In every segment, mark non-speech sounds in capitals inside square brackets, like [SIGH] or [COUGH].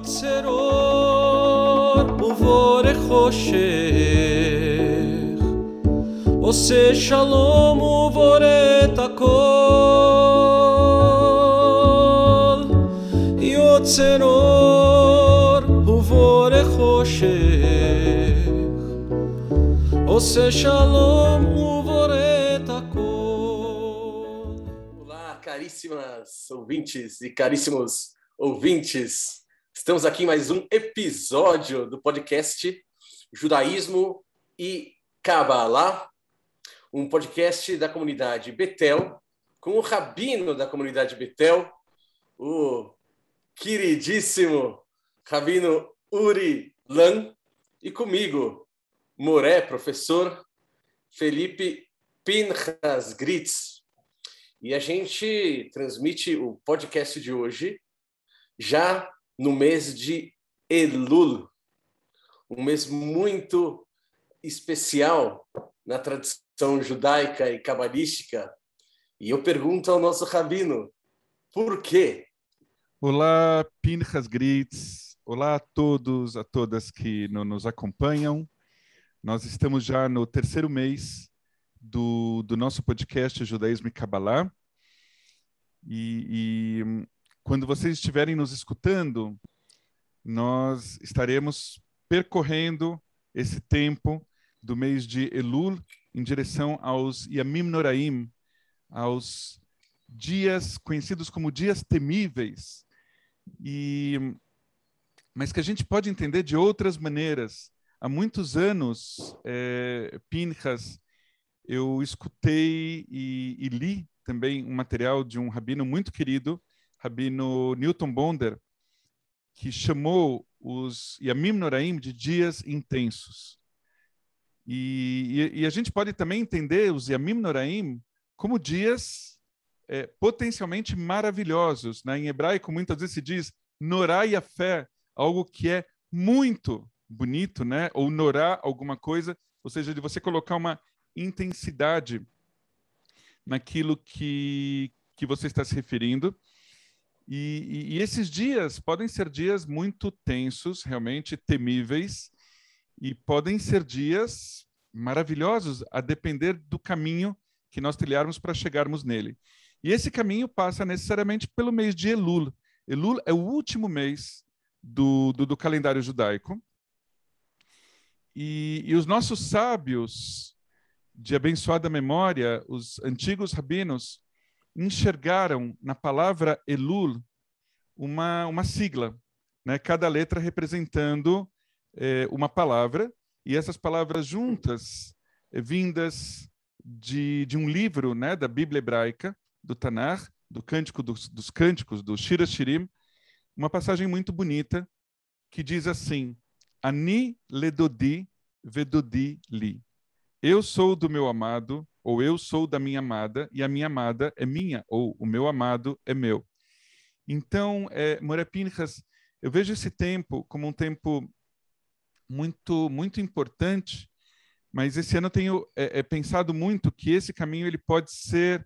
יוצר אור ובורא חושך עושה שלום ובורא את הכל יוצר אור ובורא חושך עושה שלום ובורא את הכל Olá, caríssimas ouvintes e caríssimos ouvintes. Estamos aqui em mais um episódio do podcast Judaísmo e Kabbalah, um podcast da comunidade Betel, com o rabino da comunidade Betel, o queridíssimo rabino Uri Lan, e comigo, Moré, professor Felipe Pinchas Gritz. E a gente transmite o podcast de hoje já no mês de Elul, um mês muito especial na tradição judaica e cabalística. E eu pergunto ao nosso rabino, por quê? Olá, Pinchas Grits. Olá a todos, a todas que no, nos acompanham. Nós estamos já no terceiro mês do, do nosso podcast Judaísmo e Kabbalah. E quando vocês estiverem nos escutando, nós estaremos percorrendo esse tempo do mês de Elul em direção aos Yamim Noraim, aos dias conhecidos como dias temíveis, e mas que a gente pode entender de outras maneiras. Há muitos anos, é, Pinchas, eu escutei e, e li também um material de um rabino muito querido, Rabino Newton Bonder, que chamou os Yamim Noraim de dias intensos. E, e, e, a gente pode também entender os Yamim Noraim como dias é, potencialmente maravilhosos. Né? Em hebraico, muitas vezes se diz Norá e a fé, algo que é muito bonito, né? ou Norá, alguma coisa, ou seja, de você colocar uma intensidade naquilo que, que você está se referindo. E, e, e, esses dias podem ser dias muito tensos, realmente temíveis, e podem ser dias maravilhosos, a depender do caminho que nós trilharmos para chegarmos nele. E esse caminho passa necessariamente pelo mês de Elul. Elul é o último mês do, do, do calendário judaico. E, e os nossos sábios de abençoada memória, os antigos rabinos, enxergaram na palavra Elul uma, uma sigla, né? cada letra representando é, uma palavra, e essas palavras juntas, é, vindas de, de um livro né, da Bíblia hebraica, do Tanar, do Cântico dos, dos Cânticos, do Shira Shirim, uma passagem muito bonita que diz assim: Ani ledodi vedodi li. Eu sou do meu amado, ou eu sou da minha amada, e a minha amada é minha, ou o meu amado é meu. Então, é, Pinchas, eu vejo esse tempo como um tempo muito, muito importante, mas esse ano eu tenho é, é, pensado muito que esse caminho ele pode ser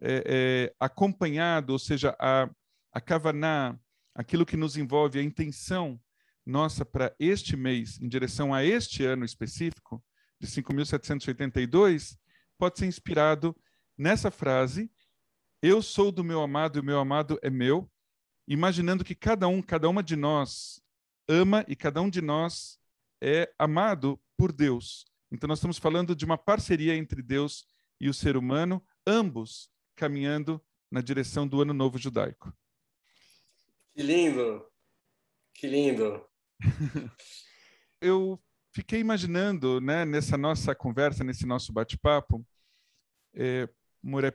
é, é, acompanhado, ou seja, a, a kavaná, aquilo que nos envolve, a intenção nossa para este mês, em direção a este ano específico, de 5.782, pode ser inspirado nessa frase: Eu sou do meu amado e o meu amado é meu, imaginando que cada um, cada uma de nós ama e cada um de nós é amado por Deus. Então, nós estamos falando de uma parceria entre Deus e o ser humano, ambos caminhando na direção do Ano Novo Judaico. Que lindo! Que lindo! [LAUGHS] Eu fiquei imaginando, né, nessa nossa conversa, nesse nosso bate-papo, é,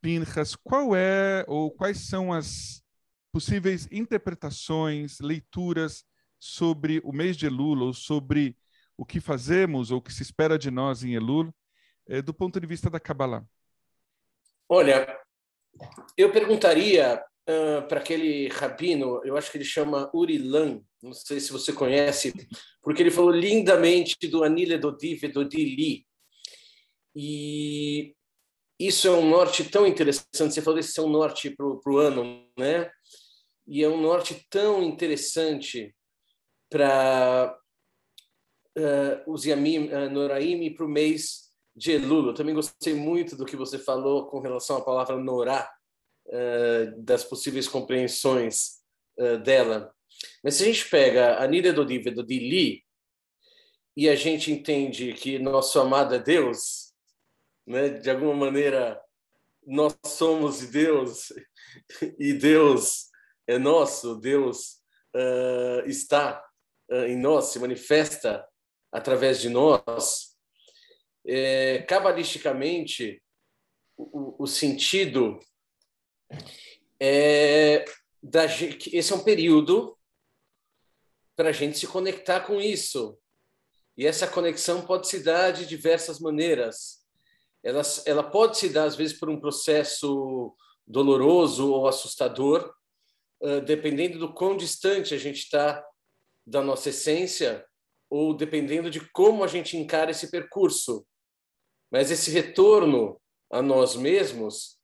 Pinchas, qual é ou quais são as possíveis interpretações, leituras sobre o mês de Elul ou sobre o que fazemos ou o que se espera de nós em Elul, é, do ponto de vista da Kabbalah? Olha, eu perguntaria uh, para aquele rabino, eu acho que ele chama Urilan, não sei se você conhece, porque ele falou lindamente do Anile Dodive Dodili. E isso é um norte tão interessante. Você falou desse é um norte para o ano, né? E é um norte tão interessante para uh, os Yamim uh, Noraim e para o mês de Elul. Eu também gostei muito do que você falou com relação à palavra Norá, uh, das possíveis compreensões uh, dela. Mas se a gente pega a Nida do Diva do Dili e a gente entende que nosso amado é Deus, né? de alguma maneira nós somos Deus [LAUGHS] e Deus é nosso, Deus uh, está em nós, se manifesta através de nós. É, cabalisticamente, o, o sentido é da, esse é um período para a gente se conectar com isso. E essa conexão pode se dar de diversas maneiras. Ela, ela pode se dar, às vezes, por um processo doloroso ou assustador, dependendo do quão distante a gente está da nossa essência, ou dependendo de como a gente encara esse percurso. Mas esse retorno a nós mesmos,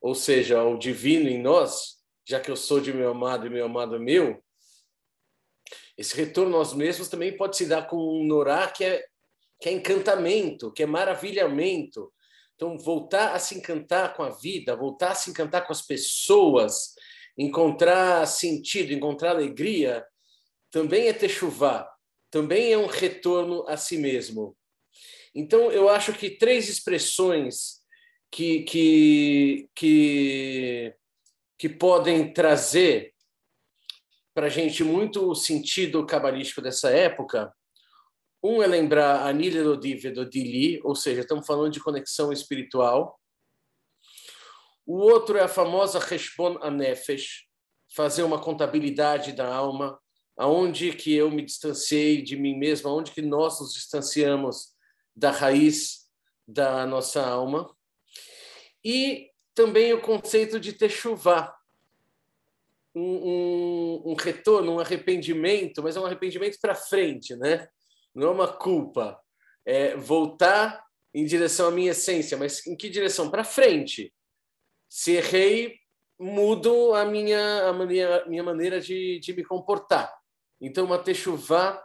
ou seja, ao divino em nós, já que eu sou de meu amado e meu amado é meu, esse retorno a nós mesmos também pode se dar com um norá que é, que é encantamento, que é maravilhamento. Então, voltar a se encantar com a vida, voltar a se encantar com as pessoas, encontrar sentido, encontrar alegria, também é techuvá, também é um retorno a si mesmo. Então, eu acho que três expressões que, que, que, que podem trazer para a gente muito sentido cabalístico dessa época. Um é lembrar a Lodive do Dili, ou seja, estamos falando de conexão espiritual. O outro é a famosa Reshbon Anefesh, fazer uma contabilidade da alma, aonde que eu me distanciei de mim mesmo, aonde que nós nos distanciamos da raiz da nossa alma. E também o conceito de techuvá, um, um, um, retorno, um arrependimento, mas é um arrependimento para frente, né? Não é uma culpa. É voltar em direção à minha essência, mas em que direção? Para frente. Se errei, mudo a minha, a minha, minha maneira de, de me comportar. Então, uma techuvá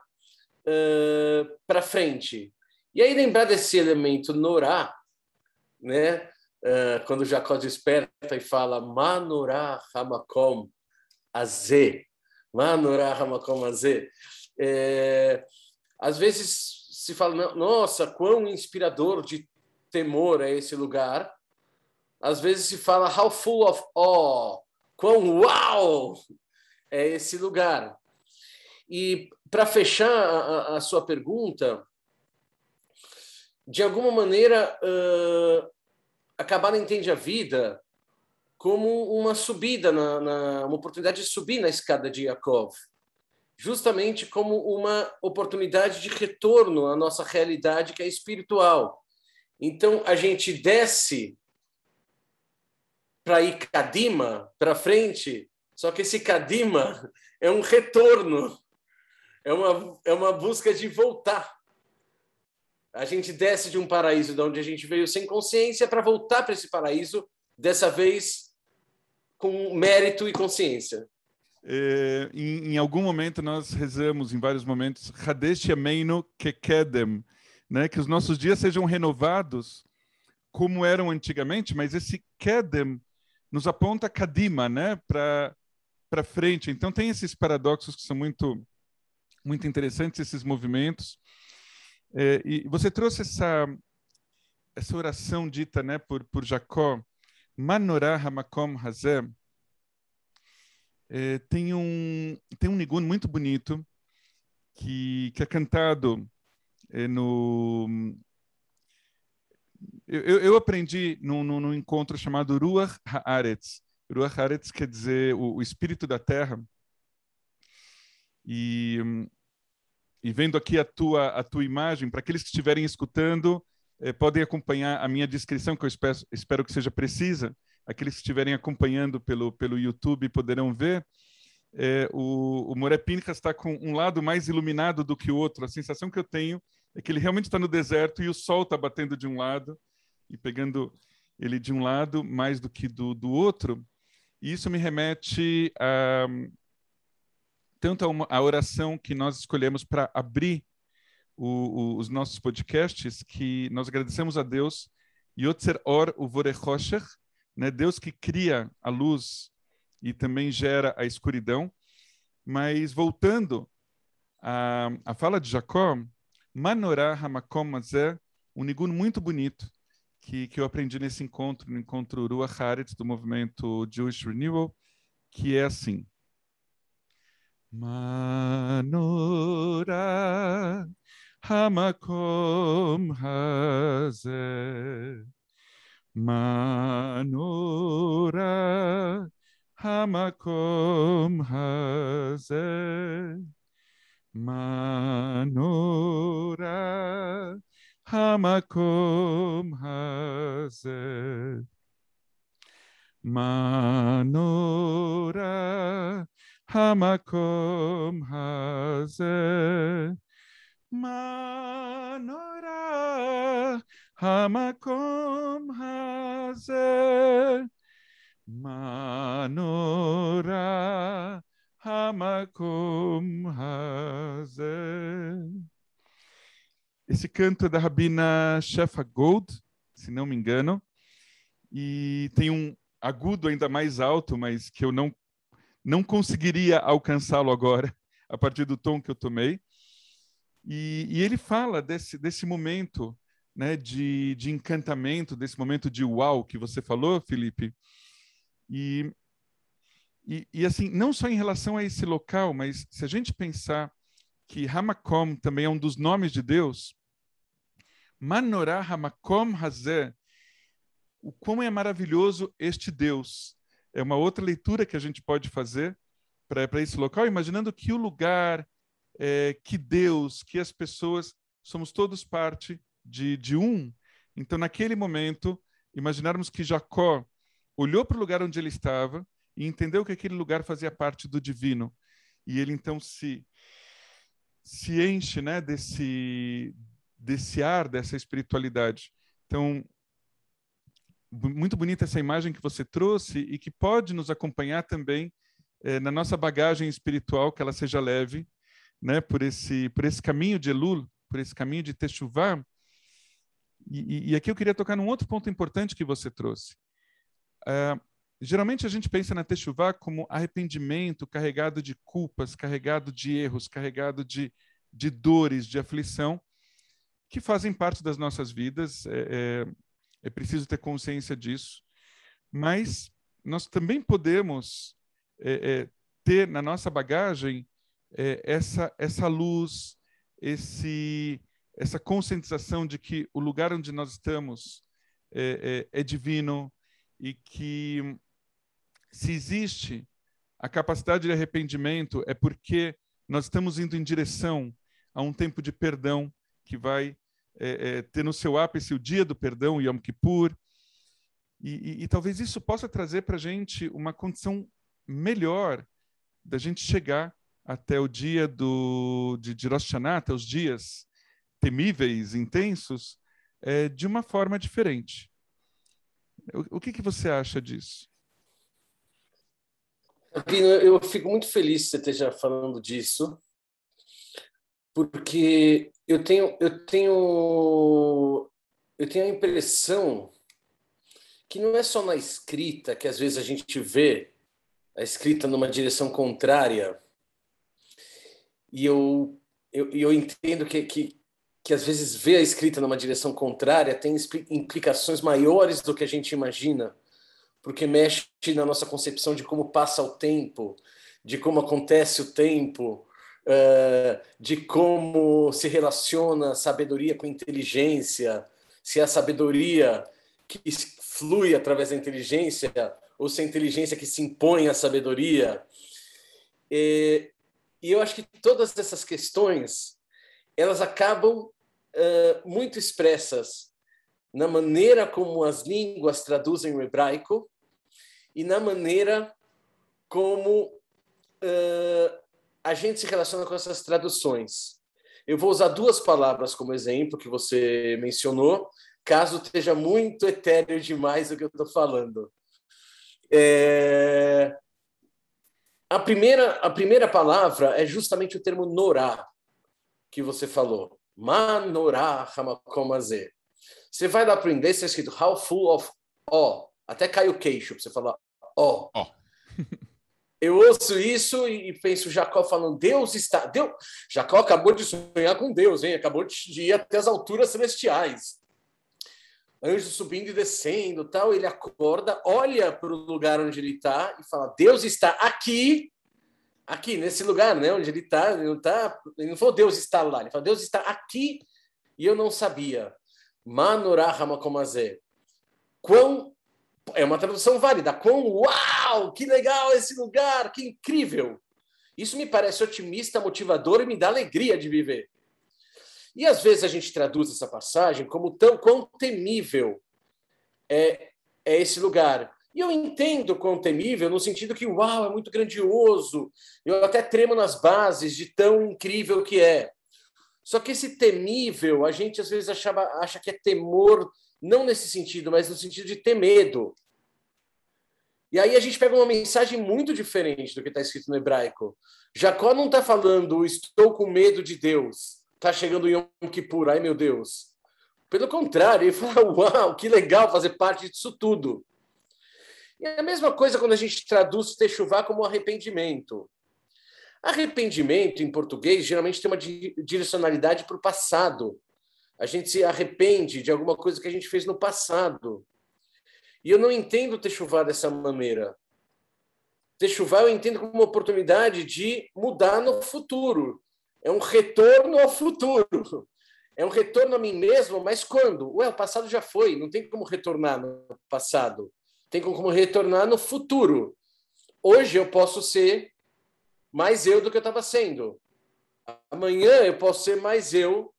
uh, para frente. E aí, lembrar desse elemento norá, né? Uh, quando Jacó desperta e fala Manorá Hamakom Azê, Manorá Hamakom Azê, é, às vezes se fala, nossa, quão inspirador de temor é esse lugar. Às vezes se fala, how full of awe, quão uau é esse lugar. E para fechar a, a, sua pergunta, de alguma maneira, uh, acabar entende a vida como uma subida, na, na, uma oportunidade de subir na escada de Yaakov, justamente como uma oportunidade de retorno à nossa realidade que é espiritual. Então, a gente desce para ir Kadima, para frente, só que esse Kadima [LAUGHS] é um retorno é uma, é uma busca de voltar. A gente desce de um paraíso de onde a gente veio sem consciência para voltar para esse paraíso, dessa vez com mérito e consciência. É, em, em, algum momento nós rezamos, em vários momentos, Hadesh Yameinu Kekedem, né? que os nossos dias sejam renovados como eram antigamente, mas esse Kedem nos aponta Kadima, né? para frente. Então tem esses paradoxos que são muito muito interessantes esses movimentos. É, e você trouxe essa essa oração dita, né, por por Jacó, Manorah Hamakom Hazeh. É, tem um tem um nigun muito bonito que que é cantado é, no eu, eu aprendi num, num, encontro chamado Ruach Haaretz. Ruach Haaretz quer dizer o, o espírito da terra. E, e vendo aqui a tua, a tua imagem, para aqueles que estiverem escutando, eh, podem acompanhar a minha descrição, que eu espero, espero que seja precisa. Aqueles que estiverem acompanhando pelo, pelo YouTube poderão ver. Eh, o, o Moré Pinchas está com um lado mais iluminado do que o outro. A sensação que eu tenho é que ele realmente está no deserto e o sol está batendo de um lado e pegando ele de um lado mais do que do, do outro. E isso me remete a tanto a, a oração que nós escolhemos para abrir o, o, os nossos podcasts, que nós agradecemos a Deus, Yotzer Or Uvorechosher, né? Deus que cria a luz e também gera a escuridão. Mas voltando à, à fala de Jacó, Manorá Hamakom Mazé, um nigun muito bonito que, que eu aprendi nesse encontro, no encontro Ruach Haaretz, do movimento Jewish Renewal, que é assim. Manorá Hamakom Hazeh Manorá Hamakom Hazeh Manorá Hamakom Hazeh Manorá Hamakom Hazeh Manorá Hamakom Hazeh Manorá Hamakom Hazeh. Esse canto é da Rabina Shefa Gold, se não me engano, e tem um agudo ainda mais alto, mas que eu não não conseguiria alcançá-lo agora, [LAUGHS] a partir do tom que eu tomei. E, e ele fala desse, desse momento né, de, de encantamento, desse momento de uau que você falou, Felipe. E, e, e, assim, não só em relação a esse local, mas se a gente pensar que Hamakom também é um dos nomes de Deus, Manorá Hamakom Hazé, o quão é maravilhoso este Deus. É uma outra leitura que a gente pode fazer para esse local, imaginando que o lugar, é, que Deus, que as pessoas, somos todos parte de, de um. Então, naquele momento, imaginarmos que Jacó olhou para o lugar onde ele estava e entendeu que aquele lugar fazia parte do divino. E ele então se se enche, né, desse desse ar, dessa espiritualidade. Então, muito bonita essa imagem que você trouxe e que pode nos acompanhar também eh, na nossa bagagem espiritual, que ela seja leve, né, por esse por esse caminho de Elul, por esse caminho de Teshuvah. E, e, aqui eu queria tocar num outro ponto importante que você trouxe. Uh, geralmente a gente pensa na Teshuvah como arrependimento carregado de culpas, carregado de erros, carregado de, de dores, de aflição, que fazem parte das nossas vidas. É, é, é preciso ter consciência disso. Mas nós também podemos é, é ter na nossa bagagem é, essa, essa luz, esse, essa conscientização de que o lugar onde nós estamos é, é, é divino e que se existe a capacidade de arrependimento é porque nós estamos indo em direção a um tempo de perdão que vai é, é, ter no seu ápice o dia do perdão, Yom Kippur, e, e, e talvez isso possa trazer para a gente uma condição melhor da gente chegar até o dia do, de, de Rosh Hashanah, até os dias temíveis, intensos, é, de uma forma diferente. O, o que, que você acha disso? Eu fico muito feliz que você esteja falando disso, porque eu tenho, eu tenho, eu tenho a impressão que não é só na escrita que às vezes a gente vê a escrita numa direção contrária. E eu, eu, eu entendo que, que, que às vezes ver a escrita numa direção contrária tem implicações maiores do que a gente imagina, porque mexe na nossa concepção de como passa o tempo, de como acontece o tempo, uh, de como se relaciona sabedoria com inteligência, se é a sabedoria que flui através da inteligência ou se é a inteligência que se impõe à sabedoria. E, e eu acho que todas essas questões elas acabam uh, muito expressas na maneira como as línguas traduzem o hebraico e na maneira como uh, a gente se relaciona com essas traduções. Eu vou usar duas palavras como exemplo que você mencionou, caso esteja muito etéreo demais o que eu estou falando. É... A primeira, a primeira palavra é justamente o termo norá, que você falou. Manorá hamakomazé. Você vai lá para o inglês, está escrito how full of awe. Até cai o queixo para você falar ó. Oh. Eu ouço isso e penso Jacó falando, Deus está. Deus... Jacó acabou de sonhar com Deus, hein? Acabou de ir até as alturas celestiais. Anjos subindo e descendo, tal. Ele acorda, olha para o lugar onde ele está e fala: Deus está aqui, aqui nesse lugar, né? Onde ele está. Ele não tá. Ele não falou Deus está lá. Ele falou Deus está aqui e eu não sabia. Manorah Hamakomazé. Quão é uma tradução válida. Quão uau, que legal esse lugar, que incrível. Isso me parece otimista, motivador e me dá alegria de viver. E às vezes a gente traduz essa passagem como tão quão temível é, é esse lugar. E eu entendo quão temível no sentido que, uau, é muito grandioso. Eu até tremo nas bases de tão incrível que é. Só que esse temível, a gente às vezes achava, acha que é temor não nesse sentido, mas no sentido de ter medo. E aí a gente pega uma mensagem muito diferente do que está escrito no hebraico. Jacó não está falando, estou com medo de Deus. Está chegando Yom Kippur, ai meu Deus. Pelo contrário, ele [LAUGHS] fala, uau, que legal fazer parte disso tudo. E é a mesma coisa quando a gente traduz techuvá como arrependimento. Arrependimento, em português, geralmente tem uma direcionalidade para o passado. A gente se arrepende de alguma coisa que a gente fez no passado. E eu não entendo Techuvá dessa maneira. Techuvá eu entendo como uma oportunidade de mudar no futuro. É um retorno ao futuro. É um retorno a mim mesmo, mas quando? Ué, o passado já foi, não tem como retornar no passado. Tem como retornar no futuro. Hoje eu posso ser mais eu do que eu estava sendo. Amanhã eu posso ser mais eu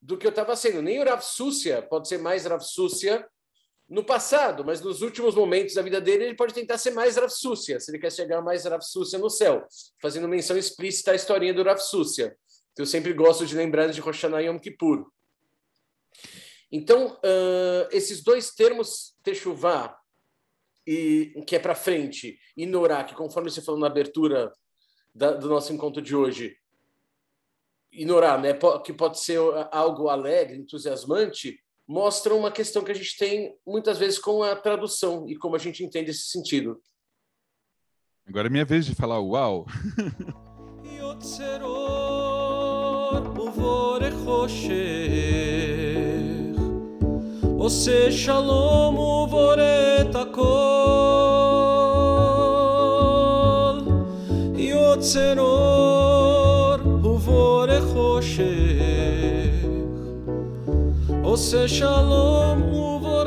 do que eu estava sendo. Nem o Rav Súcia pode ser mais Rav Súcia no passado, mas nos últimos momentos da vida dele, ele pode tentar ser mais Rav Súcia, se ele quer chegar mais Rav Súcia no céu, fazendo menção explícita à historinha do Rav Súcia. Eu sempre gosto de lembrar de Rosh Hashanah e Yom Kippur. Então, uh, esses dois termos, Teshuvah, e, que é para frente, e Norá, que conforme você falou na abertura da, do nosso encontro de hoje, ignorar, né? que pode ser ah, algo alegre, entusiasmante, mostra uma questão que a gente tem muitas vezes com a tradução e como a gente entende esse sentido. Agora é minha vez de falar uau. Você יוצר חושך, עושה שלום ובוא